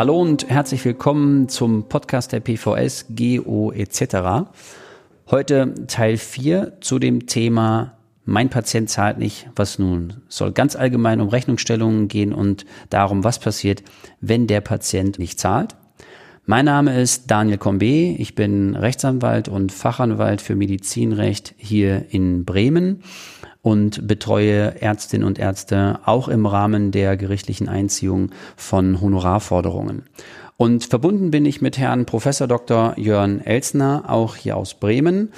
Hallo und herzlich willkommen zum Podcast der PVS, GO etc. Heute Teil 4 zu dem Thema Mein Patient zahlt nicht, was nun? Es soll ganz allgemein um Rechnungsstellungen gehen und darum, was passiert, wenn der Patient nicht zahlt. Mein Name ist Daniel Combe, ich bin Rechtsanwalt und Fachanwalt für Medizinrecht hier in Bremen und betreue Ärztinnen und Ärzte auch im Rahmen der gerichtlichen Einziehung von Honorarforderungen. Und verbunden bin ich mit Herrn Professor Dr. Jörn Elsner, auch hier aus Bremen.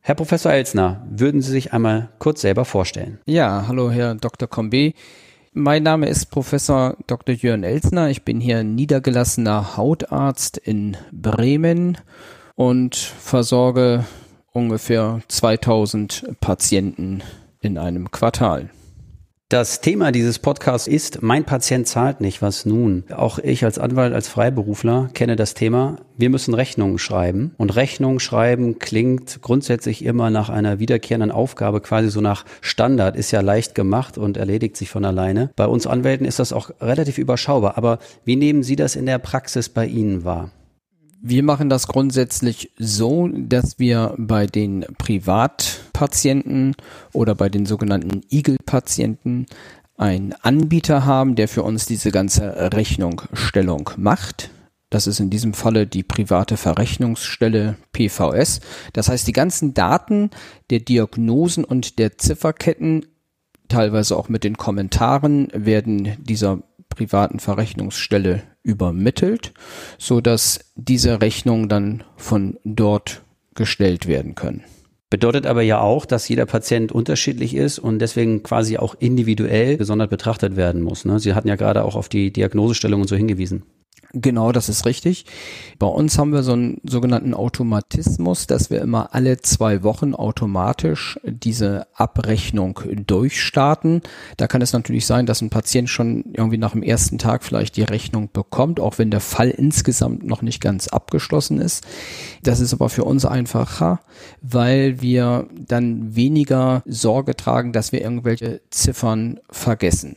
Herr Professor Elsner, würden Sie sich einmal kurz selber vorstellen? Ja, hallo Herr Dr. Combe. Mein Name ist Professor Dr. Jörn Elsner. Ich bin hier niedergelassener Hautarzt in Bremen und versorge ungefähr 2000 Patienten in einem Quartal. Das Thema dieses Podcasts ist, mein Patient zahlt nicht, was nun? Auch ich als Anwalt, als Freiberufler kenne das Thema. Wir müssen Rechnungen schreiben. Und Rechnungen schreiben klingt grundsätzlich immer nach einer wiederkehrenden Aufgabe, quasi so nach Standard, ist ja leicht gemacht und erledigt sich von alleine. Bei uns Anwälten ist das auch relativ überschaubar. Aber wie nehmen Sie das in der Praxis bei Ihnen wahr? Wir machen das grundsätzlich so, dass wir bei den Privatpatienten oder bei den sogenannten Eagle-Patienten einen Anbieter haben, der für uns diese ganze Rechnungsstellung macht. Das ist in diesem Falle die private Verrechnungsstelle PVS. Das heißt, die ganzen Daten der Diagnosen und der Zifferketten, teilweise auch mit den Kommentaren, werden dieser privaten Verrechnungsstelle übermittelt, so dass diese Rechnungen dann von dort gestellt werden können. Bedeutet aber ja auch, dass jeder Patient unterschiedlich ist und deswegen quasi auch individuell gesondert betrachtet werden muss. Ne? Sie hatten ja gerade auch auf die Diagnosestellung und so hingewiesen. Genau, das ist richtig. Bei uns haben wir so einen sogenannten Automatismus, dass wir immer alle zwei Wochen automatisch diese Abrechnung durchstarten. Da kann es natürlich sein, dass ein Patient schon irgendwie nach dem ersten Tag vielleicht die Rechnung bekommt, auch wenn der Fall insgesamt noch nicht ganz abgeschlossen ist. Das ist aber für uns einfacher, weil wir dann weniger Sorge tragen, dass wir irgendwelche Ziffern vergessen.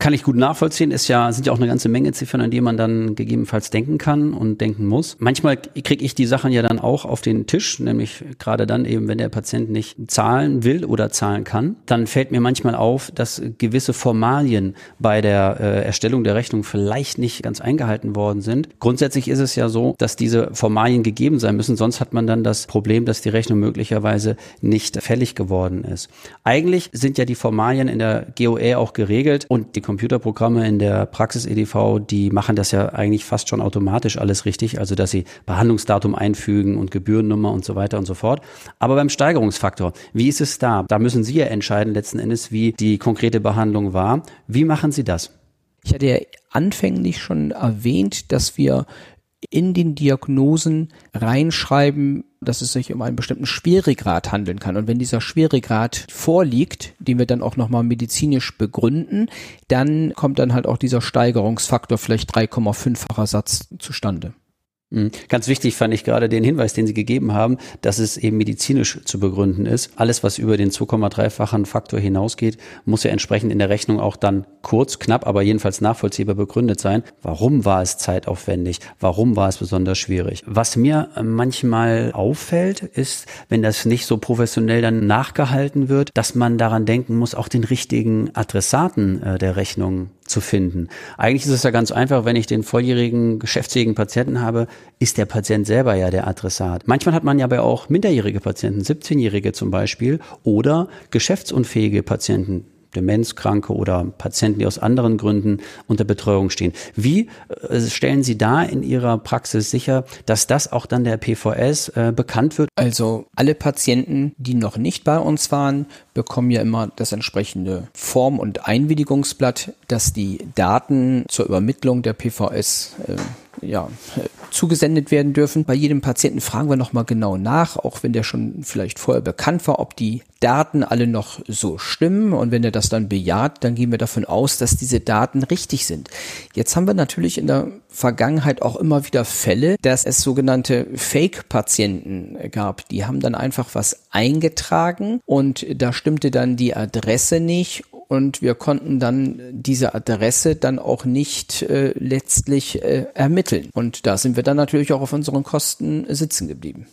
Kann ich gut nachvollziehen, ist ja, sind ja auch eine ganze Menge Ziffern, an die man dann gegebenenfalls denken kann und denken muss. Manchmal kriege ich die Sachen ja dann auch auf den Tisch, nämlich gerade dann eben, wenn der Patient nicht zahlen will oder zahlen kann, dann fällt mir manchmal auf, dass gewisse Formalien bei der äh, Erstellung der Rechnung vielleicht nicht ganz eingehalten worden sind. Grundsätzlich ist es ja so, dass diese Formalien gegeben sein müssen, sonst hat man dann das Problem, dass die Rechnung möglicherweise nicht fällig geworden ist. Eigentlich sind ja die Formalien in der GOE auch geregelt und die Computerprogramme in der Praxis-EDV, die machen das ja eigentlich fast schon automatisch alles richtig, also dass sie Behandlungsdatum einfügen und Gebührennummer und so weiter und so fort. Aber beim Steigerungsfaktor, wie ist es da? Da müssen Sie ja entscheiden letzten Endes, wie die konkrete Behandlung war. Wie machen Sie das? Ich hatte ja anfänglich schon erwähnt, dass wir in den Diagnosen reinschreiben, dass es sich um einen bestimmten Schweregrad handeln kann. Und wenn dieser Schweregrad vorliegt, den wir dann auch nochmal medizinisch begründen, dann kommt dann halt auch dieser Steigerungsfaktor vielleicht 3,5-facher Satz zustande. Mhm. Ganz wichtig fand ich gerade den Hinweis, den Sie gegeben haben, dass es eben medizinisch zu begründen ist. Alles, was über den 2,3-fachen Faktor hinausgeht, muss ja entsprechend in der Rechnung auch dann kurz, knapp, aber jedenfalls nachvollziehbar begründet sein. Warum war es zeitaufwendig? Warum war es besonders schwierig? Was mir manchmal auffällt, ist, wenn das nicht so professionell dann nachgehalten wird, dass man daran denken muss, auch den richtigen Adressaten äh, der Rechnung zu finden. Eigentlich ist es ja ganz einfach, wenn ich den volljährigen, geschäftsfähigen Patienten habe, ist der Patient selber ja der Adressat. Manchmal hat man ja aber auch minderjährige Patienten, 17-Jährige zum Beispiel, oder geschäftsunfähige Patienten, Demenzkranke oder Patienten, die aus anderen Gründen unter Betreuung stehen. Wie äh, stellen Sie da in Ihrer Praxis sicher, dass das auch dann der PVS äh, bekannt wird? Also alle Patienten, die noch nicht bei uns waren, bekommen ja immer das entsprechende Form- und Einwilligungsblatt, dass die Daten zur Übermittlung der PVS äh, ja, zugesendet werden dürfen. Bei jedem Patienten fragen wir nochmal genau nach, auch wenn der schon vielleicht vorher bekannt war, ob die Daten alle noch so stimmen. Und wenn er das dann bejaht, dann gehen wir davon aus, dass diese Daten richtig sind. Jetzt haben wir natürlich in der Vergangenheit auch immer wieder Fälle, dass es sogenannte Fake-Patienten gab. Die haben dann einfach was eingetragen und da stimmte dann die Adresse nicht und wir konnten dann diese Adresse dann auch nicht äh, letztlich äh, ermitteln. Und da sind wir dann natürlich auch auf unseren Kosten sitzen geblieben.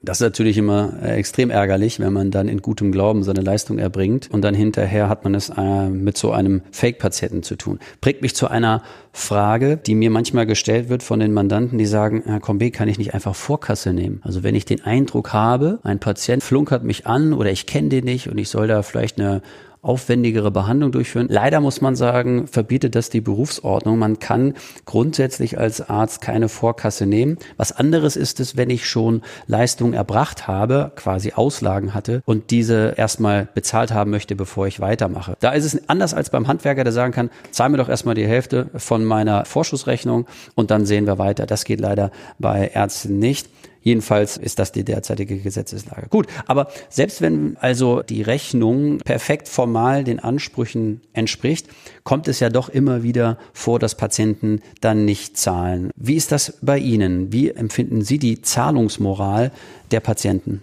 Das ist natürlich immer äh, extrem ärgerlich, wenn man dann in gutem Glauben seine Leistung erbringt und dann hinterher hat man es äh, mit so einem Fake-Patienten zu tun. Bringt mich zu einer Frage, die mir manchmal gestellt wird von den Mandanten, die sagen, Herr Combe, kann ich nicht einfach Vorkasse nehmen? Also wenn ich den Eindruck habe, ein Patient flunkert mich an oder ich kenne den nicht und ich soll da vielleicht eine aufwendigere Behandlung durchführen. Leider muss man sagen, verbietet das die Berufsordnung. Man kann grundsätzlich als Arzt keine Vorkasse nehmen. Was anderes ist es, wenn ich schon Leistungen erbracht habe, quasi Auslagen hatte und diese erstmal bezahlt haben möchte, bevor ich weitermache. Da ist es anders als beim Handwerker, der sagen kann, zahl mir doch erstmal die Hälfte von meiner Vorschussrechnung und dann sehen wir weiter. Das geht leider bei Ärzten nicht. Jedenfalls ist das die derzeitige Gesetzeslage. Gut, aber selbst wenn also die Rechnung perfekt formal den Ansprüchen entspricht, kommt es ja doch immer wieder vor, dass Patienten dann nicht zahlen. Wie ist das bei Ihnen? Wie empfinden Sie die Zahlungsmoral der Patienten?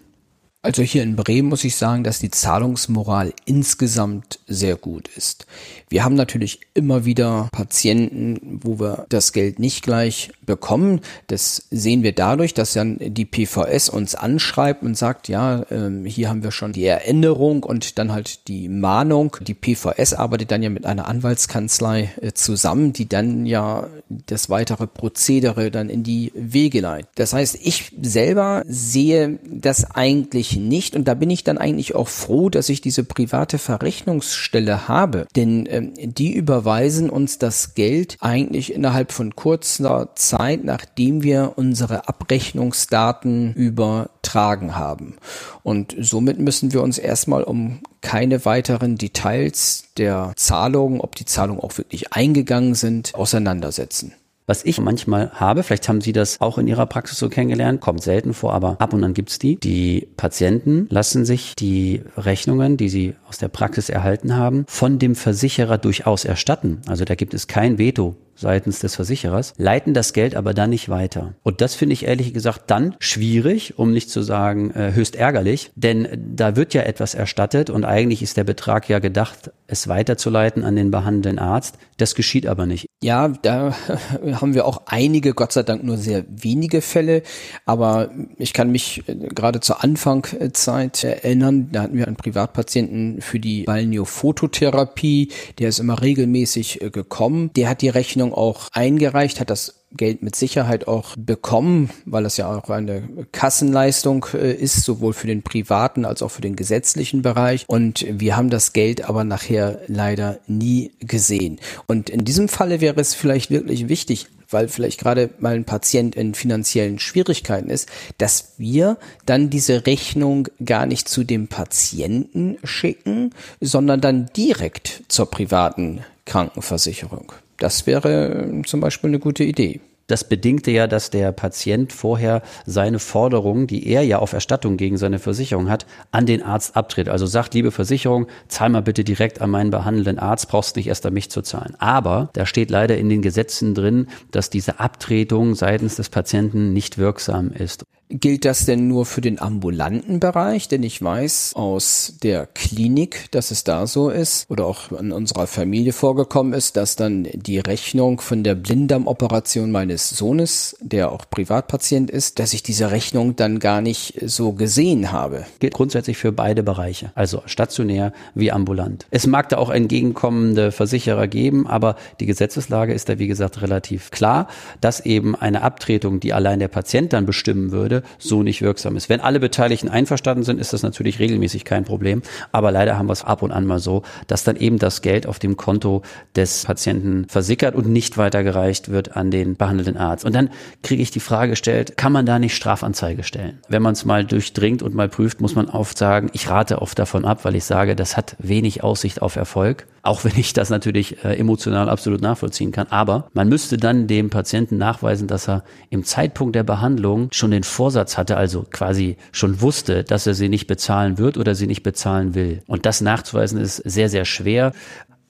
Also hier in Bremen muss ich sagen, dass die Zahlungsmoral insgesamt sehr gut ist. Wir haben natürlich immer wieder Patienten, wo wir das Geld nicht gleich bekommen. Das sehen wir dadurch, dass dann die PVS uns anschreibt und sagt, ja, ähm, hier haben wir schon die Erinnerung und dann halt die Mahnung. Die PVS arbeitet dann ja mit einer Anwaltskanzlei äh, zusammen, die dann ja das weitere Prozedere dann in die Wege leitet. Das heißt, ich selber sehe das eigentlich nicht. Und da bin ich dann eigentlich auch froh, dass ich diese private Verrechnungsstelle habe. Denn ähm, die überweisen uns das Geld eigentlich innerhalb von kurzer Zeit, nachdem wir unsere Abrechnungsdaten übertragen haben. Und somit müssen wir uns erstmal um keine weiteren Details der Zahlungen, ob die Zahlungen auch wirklich eingegangen sind, auseinandersetzen. Was ich manchmal habe, vielleicht haben Sie das auch in Ihrer Praxis so kennengelernt, kommt selten vor, aber ab und an gibt's die. Die Patienten lassen sich die Rechnungen, die sie aus der Praxis erhalten haben, von dem Versicherer durchaus erstatten. Also da gibt es kein Veto seitens des Versicherers, leiten das Geld aber dann nicht weiter. Und das finde ich ehrlich gesagt dann schwierig, um nicht zu sagen äh, höchst ärgerlich, denn da wird ja etwas erstattet und eigentlich ist der Betrag ja gedacht, es weiterzuleiten an den behandelnden Arzt. Das geschieht aber nicht. Ja, da haben wir auch einige, Gott sei Dank nur sehr wenige Fälle, aber ich kann mich äh, gerade zur Anfangszeit erinnern, da hatten wir einen Privatpatienten für die Balneophototherapie, der ist immer regelmäßig äh, gekommen, der hat die Rechnung Rechnung auch eingereicht, hat das Geld mit Sicherheit auch bekommen, weil das ja auch eine Kassenleistung äh, ist, sowohl für den privaten als auch für den gesetzlichen Bereich. Und wir haben das Geld aber nachher leider nie gesehen. Und in diesem Falle wäre es vielleicht wirklich wichtig, weil vielleicht gerade mal ein Patient in finanziellen Schwierigkeiten ist, dass wir dann diese Rechnung gar nicht zu dem Patienten schicken, sondern dann direkt zur privaten Krankenversicherung. Das wäre äh, zum Beispiel eine gute Idee. Das bedingte ja, dass der Patient vorher seine Forderungen, die er ja auf Erstattung gegen seine Versicherung hat, an den Arzt abtritt. Also sagt, liebe Versicherung, zahl mal bitte direkt an meinen behandelnden Arzt, brauchst nicht erst an mich zu zahlen. Aber da steht leider in den Gesetzen drin, dass diese Abtretung seitens des Patienten nicht wirksam ist. Gilt das denn nur für den ambulanten Bereich? Denn ich weiß aus der Klinik, dass es da so ist oder auch in unserer Familie vorgekommen ist, dass dann die Rechnung von der Blinddarmoperation meines Sohnes, der auch Privatpatient ist, dass ich diese Rechnung dann gar nicht so gesehen habe. Gilt grundsätzlich für beide Bereiche, also stationär wie ambulant. Es mag da auch entgegenkommende Versicherer geben, aber die Gesetzeslage ist da wie gesagt relativ klar, dass eben eine Abtretung, die allein der Patient dann bestimmen würde, Ende so nicht wirksam ist. Wenn alle Beteiligten einverstanden sind, ist das natürlich regelmäßig kein Problem. Aber leider haben wir es ab und an mal so, dass dann eben das Geld auf dem Konto des Patienten versickert und nicht weitergereicht wird an den behandelnden Arzt. Und dann kriege ich die Frage gestellt, kann man da nicht Strafanzeige stellen? Wenn man es mal durchdringt und mal prüft, muss man oft sagen, ich rate oft davon ab, weil ich sage, das hat wenig Aussicht auf Erfolg. Auch wenn ich das natürlich äh, emotional absolut nachvollziehen kann. Aber man müsste dann dem Patienten nachweisen, dass er im Zeitpunkt der Behandlung schon den Vorsatz hatte, also quasi schon wusste, dass er sie nicht bezahlen wird oder sie nicht bezahlen will. Und das nachzuweisen ist sehr, sehr schwer.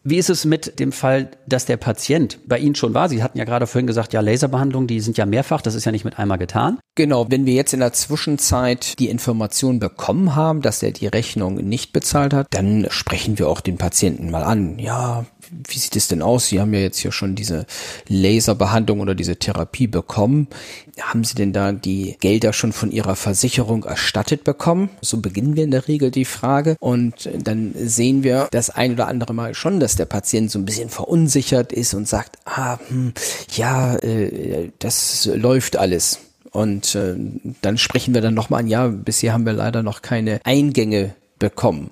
Wie ist es mit dem Fall, dass der Patient bei Ihnen schon war? Sie hatten ja gerade vorhin gesagt, ja, Laserbehandlungen, die sind ja mehrfach, das ist ja nicht mit einmal getan. Genau, wenn wir jetzt in der Zwischenzeit die Information bekommen haben, dass er die Rechnung nicht bezahlt hat, dann sprechen wir auch den Patienten mal an. Ja, wie sieht es denn aus? Sie haben ja jetzt hier schon diese Laserbehandlung oder diese Therapie bekommen. Haben Sie denn da die Gelder schon von Ihrer Versicherung erstattet bekommen? So beginnen wir in der Regel die Frage. Und dann sehen wir das ein oder andere Mal schon, dass der Patient so ein bisschen verunsichert ist und sagt, ah, hm, ja, äh, das läuft alles. Und äh, dann sprechen wir dann nochmal an, ja, bisher haben wir leider noch keine Eingänge bekommen.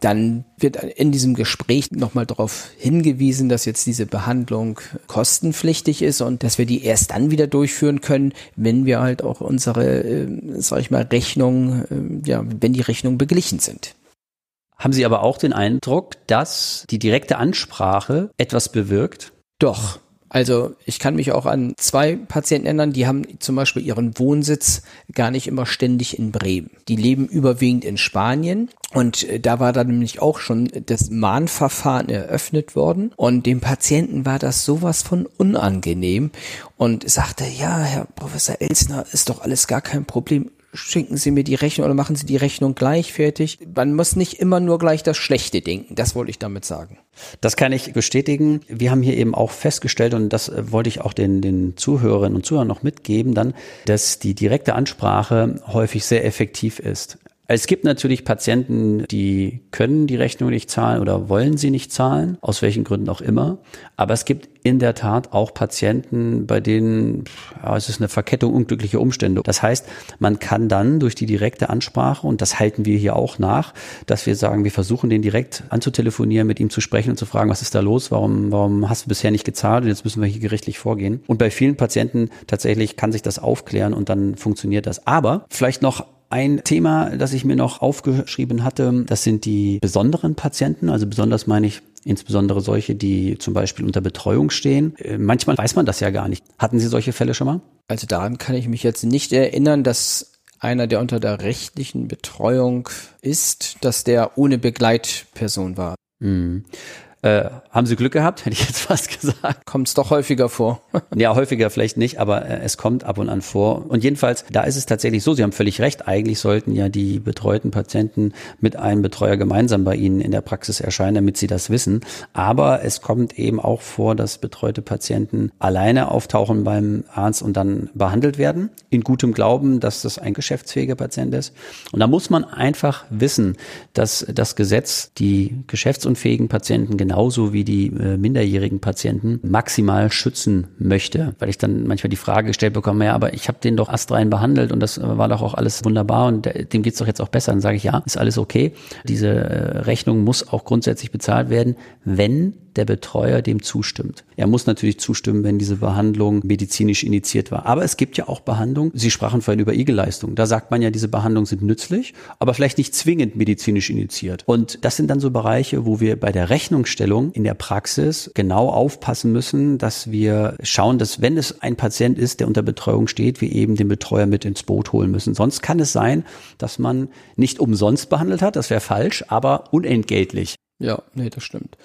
Dann wird in diesem Gespräch nochmal darauf hingewiesen, dass jetzt diese Behandlung kostenpflichtig ist und dass wir die erst dann wieder durchführen können, wenn wir halt auch unsere, äh, sag ich mal, Rechnung, äh, ja, wenn die Rechnungen beglichen sind. Haben Sie aber auch den Eindruck, dass die direkte Ansprache etwas bewirkt? Doch. Also ich kann mich auch an zwei Patienten erinnern, die haben zum Beispiel ihren Wohnsitz gar nicht immer ständig in Bremen. Die leben überwiegend in Spanien und äh, da war dann nämlich auch schon das Mahnverfahren eröffnet worden und dem Patienten war das sowas von unangenehm und sagte, ja, Herr Professor Elsner, ist doch alles gar kein Problem schicken Sie mir die Rechnung oder machen Sie die Rechnung gleich fertig. Man muss nicht immer nur gleich das Schlechte denken. Das wollte ich damit sagen. Das kann ich bestätigen. Wir haben hier eben auch festgestellt, und das äh, wollte ich auch den, den Zuhörerinnen und Zuhörern noch mitgeben, dann, dass die direkte Ansprache häufig sehr effektiv ist. Es gibt natürlich Patienten, die können die Rechnung nicht zahlen oder wollen sie nicht zahlen, aus welchen Gründen auch immer. Aber es gibt in der Tat auch Patienten, bei denen ja, es ist eine Verkettung unglücklicher Umstände. Das heißt, man kann dann durch die direkte Ansprache, und das halten wir hier auch nach, dass wir sagen, wir versuchen den direkt anzutelefonieren, mit ihm zu sprechen und zu fragen, was ist da los, warum, warum hast du bisher nicht gezahlt und jetzt müssen wir hier gerichtlich vorgehen. Und bei vielen Patienten tatsächlich kann sich das aufklären und dann funktioniert das. Aber vielleicht noch ein Thema, das ich mir noch aufgeschrieben hatte, das sind die besonderen Patienten. Also besonders meine ich insbesondere solche, die zum Beispiel unter Betreuung stehen. Äh, manchmal weiß man das ja gar nicht. Hatten Sie solche Fälle schon mal? Also daran kann ich mich jetzt nicht erinnern, dass einer, der unter der rechtlichen Betreuung ist, dass der ohne Begleitperson war. Mhm. Äh, haben Sie Glück gehabt, hätte ich jetzt fast gesagt. Kommt es doch häufiger vor. ja, häufiger vielleicht nicht, aber äh, es kommt ab und an vor. Und jedenfalls, da ist es tatsächlich so, Sie haben völlig recht, eigentlich sollten ja die betreuten Patienten mit einem Betreuer gemeinsam bei Ihnen in der Praxis erscheinen, damit sie das wissen. Aber es kommt eben auch vor, dass betreute Patienten alleine auftauchen beim Arzt und dann behandelt werden, in gutem Glauben, dass das ein geschäftsfähiger Patient ist. Und da muss man einfach wissen, dass das Gesetz die geschäftsunfähigen Patienten genau genauso wie die äh, minderjährigen Patienten maximal schützen möchte. Weil ich dann manchmal die Frage gestellt bekomme, ja, aber ich habe den doch astrein behandelt und das war doch auch alles wunderbar und dem geht's doch jetzt auch besser. Dann sage ich, ja, ist alles okay. Diese äh, Rechnung muss auch grundsätzlich bezahlt werden, wenn der Betreuer dem zustimmt. Er muss natürlich zustimmen, wenn diese Behandlung medizinisch initiiert war. Aber es gibt ja auch Behandlungen, Sie sprachen vorhin über Igelleistung. Da sagt man ja, diese Behandlungen sind nützlich, aber vielleicht nicht zwingend medizinisch initiiert. Und das sind dann so Bereiche, wo wir bei der Rechnungsstellung in der Praxis genau aufpassen müssen, dass wir schauen, dass wenn es ein Patient ist, der unter Betreuung steht, wir eben den Betreuer mit ins Boot holen müssen. Sonst kann es sein, dass man nicht umsonst behandelt hat, das wäre falsch, aber unentgeltlich. Ja, nee, das stimmt.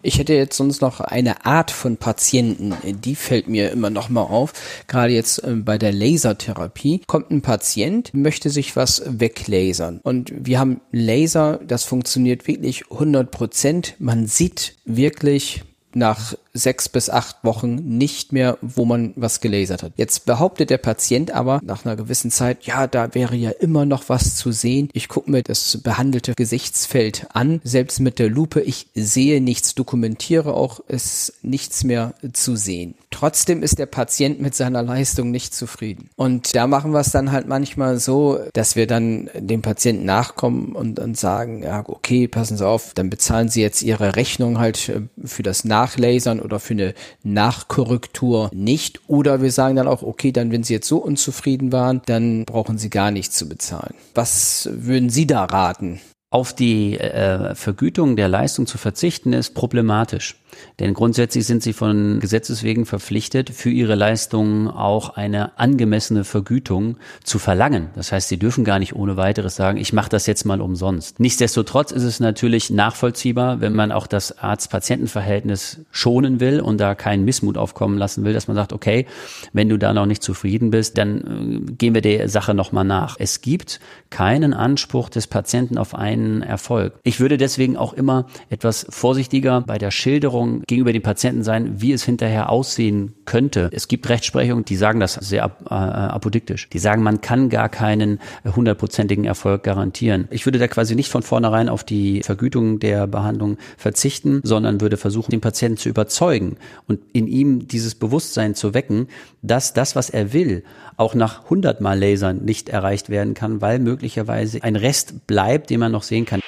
Ich hätte jetzt sonst noch eine Art von Patienten, die fällt mir immer noch mal auf. Gerade jetzt äh, bei der Lasertherapie kommt ein Patient, möchte sich was weglasern. Und wir haben Laser, das funktioniert wirklich 100 Prozent. Man sieht wirklich nach sechs bis acht Wochen nicht mehr, wo man was gelasert hat. Jetzt behauptet der Patient aber nach einer gewissen Zeit, ja, da wäre ja immer noch was zu sehen. Ich gucke mir das behandelte Gesichtsfeld an, selbst mit der Lupe. Ich sehe nichts, dokumentiere auch, es nichts mehr zu sehen. Trotzdem ist der Patient mit seiner Leistung nicht zufrieden. Und da machen wir es dann halt manchmal so, dass wir dann dem Patienten nachkommen und dann sagen, ja, okay, passen Sie auf, dann bezahlen Sie jetzt Ihre Rechnung halt äh, für das Nachlasern oder für eine Nachkorrektur nicht. Oder wir sagen dann auch, okay, dann wenn Sie jetzt so unzufrieden waren, dann brauchen Sie gar nichts zu bezahlen. Was würden Sie da raten? Auf die äh, Vergütung der Leistung zu verzichten ist problematisch. Denn grundsätzlich sind sie von Gesetzes wegen verpflichtet, für ihre Leistungen auch eine angemessene Vergütung zu verlangen. Das heißt, sie dürfen gar nicht ohne weiteres sagen, ich mache das jetzt mal umsonst. Nichtsdestotrotz ist es natürlich nachvollziehbar, wenn man auch das Arzt-Patienten-Verhältnis schonen will und da keinen Missmut aufkommen lassen will, dass man sagt, okay, wenn du da noch nicht zufrieden bist, dann äh, gehen wir der Sache nochmal nach. Es gibt keinen Anspruch des Patienten auf einen Erfolg. Ich würde deswegen auch immer etwas vorsichtiger bei der Schilderung gegenüber den Patienten sein, wie es hinterher aussehen könnte. Es gibt Rechtsprechung, die sagen das sehr ap äh, apodiktisch. Die sagen, man kann gar keinen hundertprozentigen Erfolg garantieren. Ich würde da quasi nicht von vornherein auf die Vergütung der Behandlung verzichten, sondern würde versuchen, den Patienten zu überzeugen und in ihm dieses Bewusstsein zu wecken, dass das, was er will, auch nach hundertmal Lasern nicht erreicht werden kann, weil möglicherweise ein Rest bleibt, den man noch sehen kann.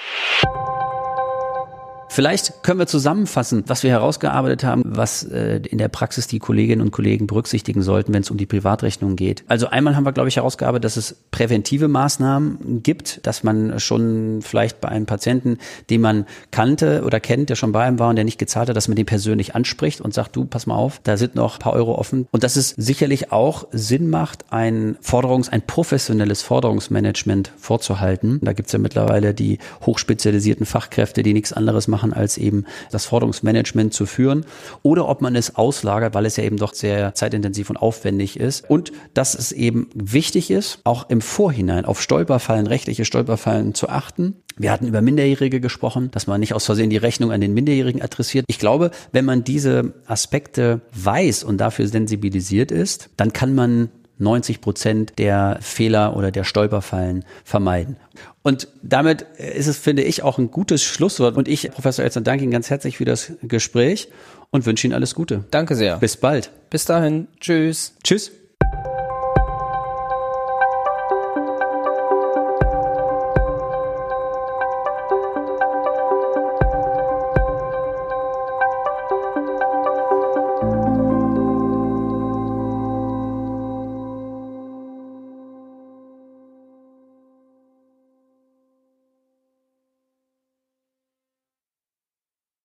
Vielleicht können wir zusammenfassen, was wir herausgearbeitet haben, was äh, in der Praxis die Kolleginnen und Kollegen berücksichtigen sollten, wenn es um die Privatrechnung geht. Also einmal haben wir, glaube ich, herausgearbeitet, dass es präventive Maßnahmen gibt, dass man schon vielleicht bei einem Patienten, den man kannte oder kennt, der schon bei ihm war und der nicht gezahlt hat, dass man den persönlich anspricht und sagt, du, pass mal auf, da sind noch ein paar Euro offen. Und dass es sicherlich auch Sinn macht, ein Forderungs-, ein professionelles Forderungsmanagement vorzuhalten. Da gibt's ja mittlerweile die hochspezialisierten Fachkräfte, die nichts anderes machen machen, als eben das Forderungsmanagement zu führen oder ob man es auslagert, weil es ja eben doch sehr zeitintensiv und aufwendig ist und dass es eben wichtig ist, auch im Vorhinein auf Stolperfallen, rechtliche Stolperfallen zu achten. Wir hatten über Minderjährige gesprochen, dass man nicht aus Versehen die Rechnung an den Minderjährigen adressiert. Ich glaube, wenn man diese Aspekte weiß und dafür sensibilisiert ist, dann kann man 90 Prozent der Fehler oder der Stolperfallen vermeiden. Und damit ist es, finde ich, auch ein gutes Schlusswort. Und ich, Professor Elster, danke Ihnen ganz herzlich für das Gespräch und wünsche Ihnen alles Gute. Danke sehr. Bis bald. Bis dahin. Tschüss. Tschüss.